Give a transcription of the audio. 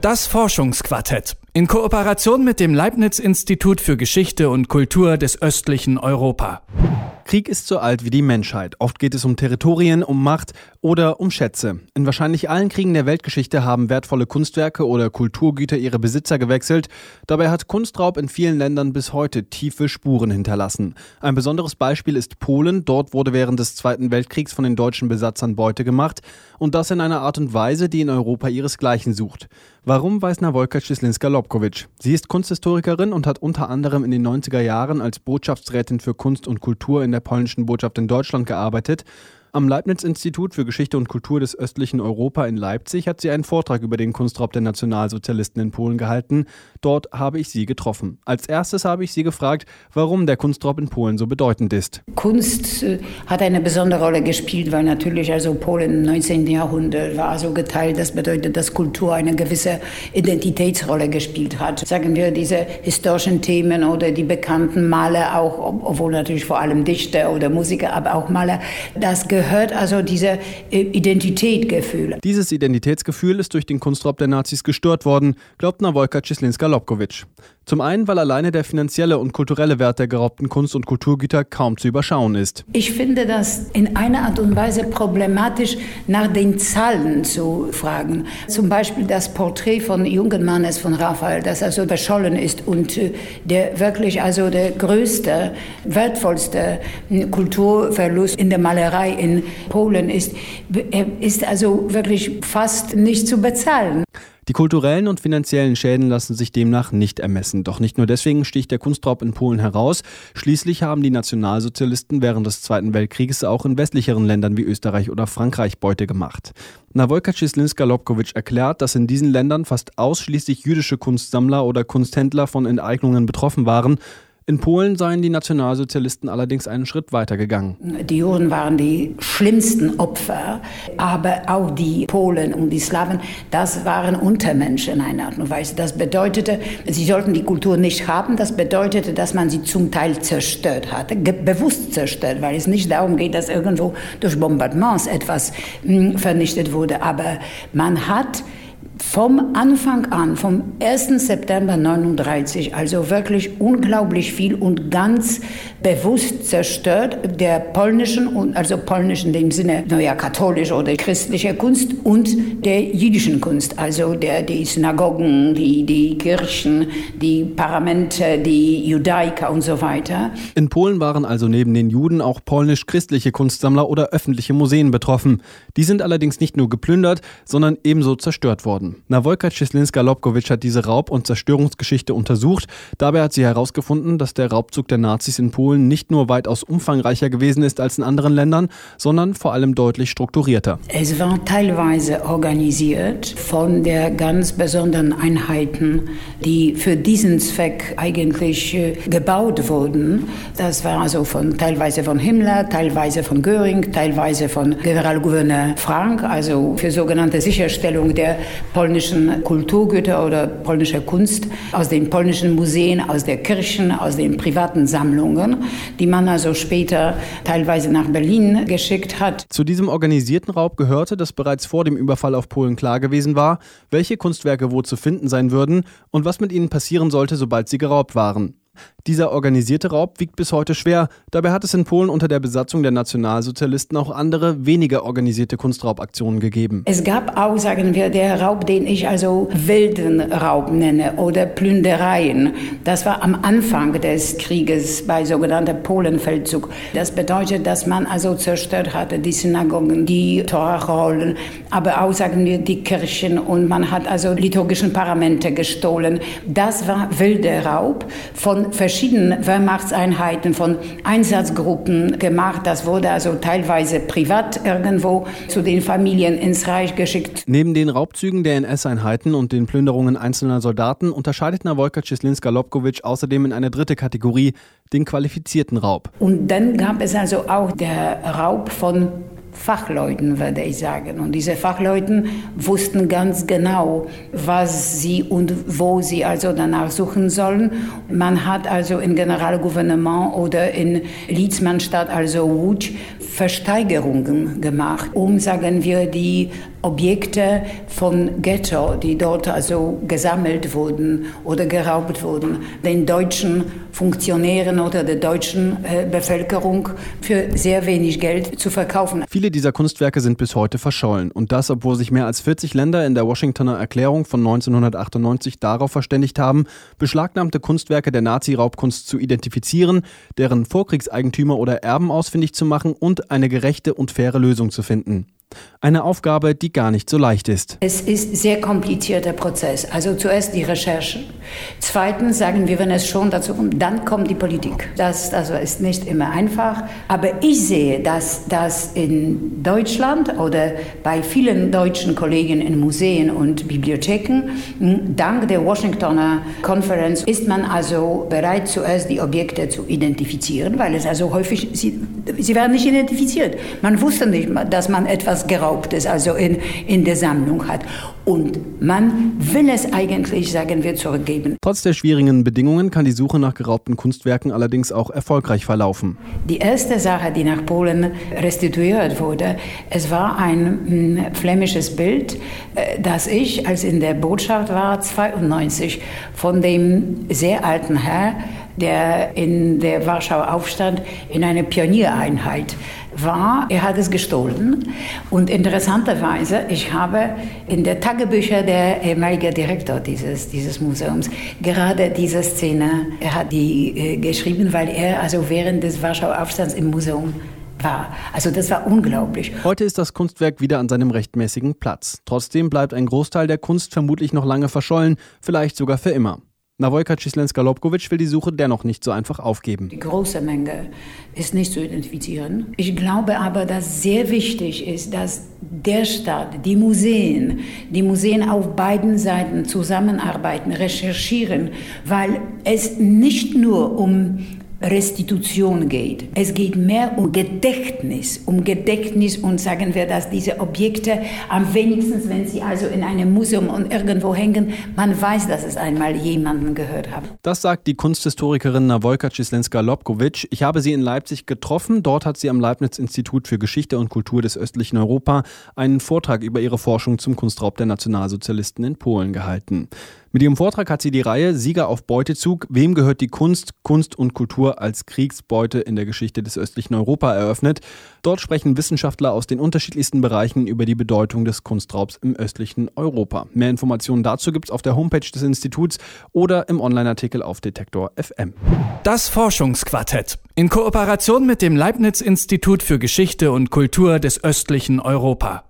Das Forschungsquartett. In Kooperation mit dem Leibniz-Institut für Geschichte und Kultur des östlichen Europa. Krieg ist so alt wie die Menschheit. Oft geht es um Territorien, um Macht oder um Schätze. In wahrscheinlich allen Kriegen der Weltgeschichte haben wertvolle Kunstwerke oder Kulturgüter ihre Besitzer gewechselt. Dabei hat Kunstraub in vielen Ländern bis heute tiefe Spuren hinterlassen. Ein besonderes Beispiel ist Polen. Dort wurde während des Zweiten Weltkriegs von den deutschen Besatzern Beute gemacht. Und das in einer Art und Weise, die in Europa ihresgleichen sucht. Warum weiß Nawolka Czyslinska-Lobkowicz? Sie ist Kunsthistorikerin und hat unter anderem in den 90er Jahren als Botschaftsrätin für Kunst und Kultur in der polnischen Botschaft in Deutschland gearbeitet am Leibniz-Institut für Geschichte und Kultur des östlichen Europa in Leipzig hat sie einen Vortrag über den Kunstraub der Nationalsozialisten in Polen gehalten. Dort habe ich sie getroffen. Als erstes habe ich sie gefragt, warum der Kunstraub in Polen so bedeutend ist. Kunst äh, hat eine besondere Rolle gespielt, weil natürlich also Polen im 19. Jahrhundert war so geteilt. Das bedeutet, dass Kultur eine gewisse Identitätsrolle gespielt hat. Sagen wir diese historischen Themen oder die bekannten Maler auch, obwohl natürlich vor allem Dichter oder Musiker, aber auch Maler, das gehört gehört also diese äh, Identitätgefühl. Dieses Identitätsgefühl ist durch den Kunstraub der Nazis gestört worden, glaubt Nawolka Cislinska-Lobkowicz. Zum einen, weil alleine der finanzielle und kulturelle Wert der geraubten Kunst- und Kulturgüter kaum zu überschauen ist. Ich finde das in einer Art und Weise problematisch, nach den Zahlen zu fragen. Zum Beispiel das Porträt von jungen Mannes von Raphael, das also verschollen ist und äh, der wirklich also der größte, wertvollste Kulturverlust in der Malerei in in Polen ist, ist also wirklich fast nicht zu bezahlen. Die kulturellen und finanziellen Schäden lassen sich demnach nicht ermessen. Doch nicht nur deswegen sticht der Kunstraub in Polen heraus. Schließlich haben die Nationalsozialisten während des Zweiten Weltkrieges auch in westlicheren Ländern wie Österreich oder Frankreich Beute gemacht. Nawolka Cislinska-Lobkowicz erklärt, dass in diesen Ländern fast ausschließlich jüdische Kunstsammler oder Kunsthändler von Enteignungen betroffen waren. In Polen seien die Nationalsozialisten allerdings einen Schritt weiter gegangen. Die Juden waren die schlimmsten Opfer, aber auch die Polen und die Slawen, das waren Untermenschen in einer Art und Weise. Das bedeutete, sie sollten die Kultur nicht haben. Das bedeutete, dass man sie zum Teil zerstört hatte, bewusst zerstört, weil es nicht darum geht, dass irgendwo durch Bombardements etwas hm, vernichtet wurde. Aber man hat vom Anfang an, vom 1. September 39, also wirklich unglaublich viel und ganz bewusst zerstört der polnischen und also polnischen dem Sinne naja katholische oder christliche Kunst und der jüdischen Kunst, also der die Synagogen, die die Kirchen, die Paramente, die Judaiker und so weiter. In Polen waren also neben den Juden auch polnisch-christliche Kunstsammler oder öffentliche Museen betroffen. Die sind allerdings nicht nur geplündert, sondern ebenso zerstört worden. Nawolka Cislinska-Lobkowicz hat diese Raub- und Zerstörungsgeschichte untersucht. Dabei hat sie herausgefunden, dass der Raubzug der Nazis in Polen nicht nur weitaus umfangreicher gewesen ist als in anderen Ländern, sondern vor allem deutlich strukturierter. Es war teilweise organisiert von der ganz besonderen Einheiten, die für diesen Zweck eigentlich äh, gebaut wurden. Das war also von, teilweise von Himmler, teilweise von Göring, teilweise von Generalgouverneur Frank, also für sogenannte Sicherstellung der polnischen Kulturgüter oder polnischer Kunst aus den polnischen Museen, aus der Kirchen, aus den privaten Sammlungen, die man also später teilweise nach Berlin geschickt hat. Zu diesem organisierten Raub gehörte, dass bereits vor dem Überfall auf Polen klar gewesen war, welche Kunstwerke wo zu finden sein würden und was mit ihnen passieren sollte, sobald sie geraubt waren. Dieser organisierte Raub wiegt bis heute schwer. Dabei hat es in Polen unter der Besatzung der Nationalsozialisten auch andere, weniger organisierte Kunstraubaktionen gegeben. Es gab auch, sagen wir, der Raub, den ich also wilden Raub nenne oder Plündereien. Das war am Anfang des Krieges bei sogenannter Polenfeldzug. Das bedeutet, dass man also zerstört hatte die Synagogen, die Torrollen, aber auch, sagen wir, die Kirchen und man hat also liturgischen Paramente gestohlen. Das war wilder Raub von verschiedenen Wehrmachtseinheiten, von Einsatzgruppen gemacht. Das wurde also teilweise privat irgendwo zu den Familien ins Reich geschickt. Neben den Raubzügen der NS-Einheiten und den Plünderungen einzelner Soldaten unterscheidet Nawolka Cislinska-Lobkowicz außerdem in eine dritte Kategorie, den qualifizierten Raub. Und dann gab es also auch der Raub von Fachleuten, würde ich sagen. Und diese Fachleuten wussten ganz genau, was sie und wo sie also danach suchen sollen. Man hat also im Generalgouvernement oder in Liedsmannstadt, also Łódź, Versteigerungen gemacht, um, sagen wir, die Objekte von Ghetto, die dort also gesammelt wurden oder geraubt wurden, den deutschen Funktionären oder der deutschen äh, Bevölkerung für sehr wenig Geld zu verkaufen. Viele dieser Kunstwerke sind bis heute verschollen und das, obwohl sich mehr als 40 Länder in der Washingtoner Erklärung von 1998 darauf verständigt haben, beschlagnahmte Kunstwerke der Nazi-Raubkunst zu identifizieren, deren Vorkriegseigentümer oder Erben ausfindig zu machen und eine gerechte und faire Lösung zu finden. Eine Aufgabe, die gar nicht so leicht ist. Es ist ein sehr komplizierter Prozess. Also zuerst die Recherche. Zweitens sagen wir, wenn es schon dazu kommt, dann kommt die Politik. Das also ist nicht immer einfach. Aber ich sehe, dass das in Deutschland oder bei vielen deutschen Kollegen in Museen und Bibliotheken, hm, dank der Washingtoner Konferenz, ist man also bereit, zuerst die Objekte zu identifizieren, weil es also häufig, sie, werden nicht identifiziert. Man wusste nicht, dass man etwas Geraubtes also in, in der Sammlung hat. Und man will es eigentlich, sagen wir, zurückgeben. Trotz der schwierigen Bedingungen kann die Suche nach geraubten Kunstwerken allerdings auch erfolgreich verlaufen. Die erste Sache, die nach Polen restituiert wurde, es war ein hm, flämisches Bild, äh, das ich, als in der Botschaft war, 92, von dem sehr alten Herr, der in der Warschauer Aufstand in eine Pioniereinheit war, er hat es gestohlen. Und interessanterweise, ich habe in der Tagebücher der ehemalige Direktor dieses, dieses Museums gerade diese Szene, er hat die äh, geschrieben, weil er also während des Warschauer Aufstands im Museum war. Also das war unglaublich. Heute ist das Kunstwerk wieder an seinem rechtmäßigen Platz. Trotzdem bleibt ein Großteil der Kunst vermutlich noch lange verschollen, vielleicht sogar für immer. Nawojka Cislenska-Lobkowicz will die Suche dennoch nicht so einfach aufgeben. Die große Menge ist nicht zu identifizieren. Ich glaube aber, dass sehr wichtig ist, dass der Staat, die Museen, die Museen auf beiden Seiten zusammenarbeiten, recherchieren, weil es nicht nur um Restitution geht. Es geht mehr um Gedächtnis, um Gedächtnis und sagen wir, dass diese Objekte am wenigsten, wenn sie also in einem Museum und irgendwo hängen, man weiß, dass es einmal jemanden gehört hat. Das sagt die Kunsthistorikerin Nawolka Cislenska-Lobkowicz. Ich habe sie in Leipzig getroffen. Dort hat sie am Leibniz-Institut für Geschichte und Kultur des östlichen Europa einen Vortrag über ihre Forschung zum Kunstraub der Nationalsozialisten in Polen gehalten. Mit ihrem Vortrag hat sie die Reihe Sieger auf Beutezug, wem gehört die Kunst, Kunst und Kultur als Kriegsbeute in der Geschichte des östlichen Europa eröffnet. Dort sprechen Wissenschaftler aus den unterschiedlichsten Bereichen über die Bedeutung des Kunstraubs im östlichen Europa. Mehr Informationen dazu gibt es auf der Homepage des Instituts oder im Online-Artikel auf Detektor FM. Das Forschungsquartett in Kooperation mit dem Leibniz Institut für Geschichte und Kultur des östlichen Europa.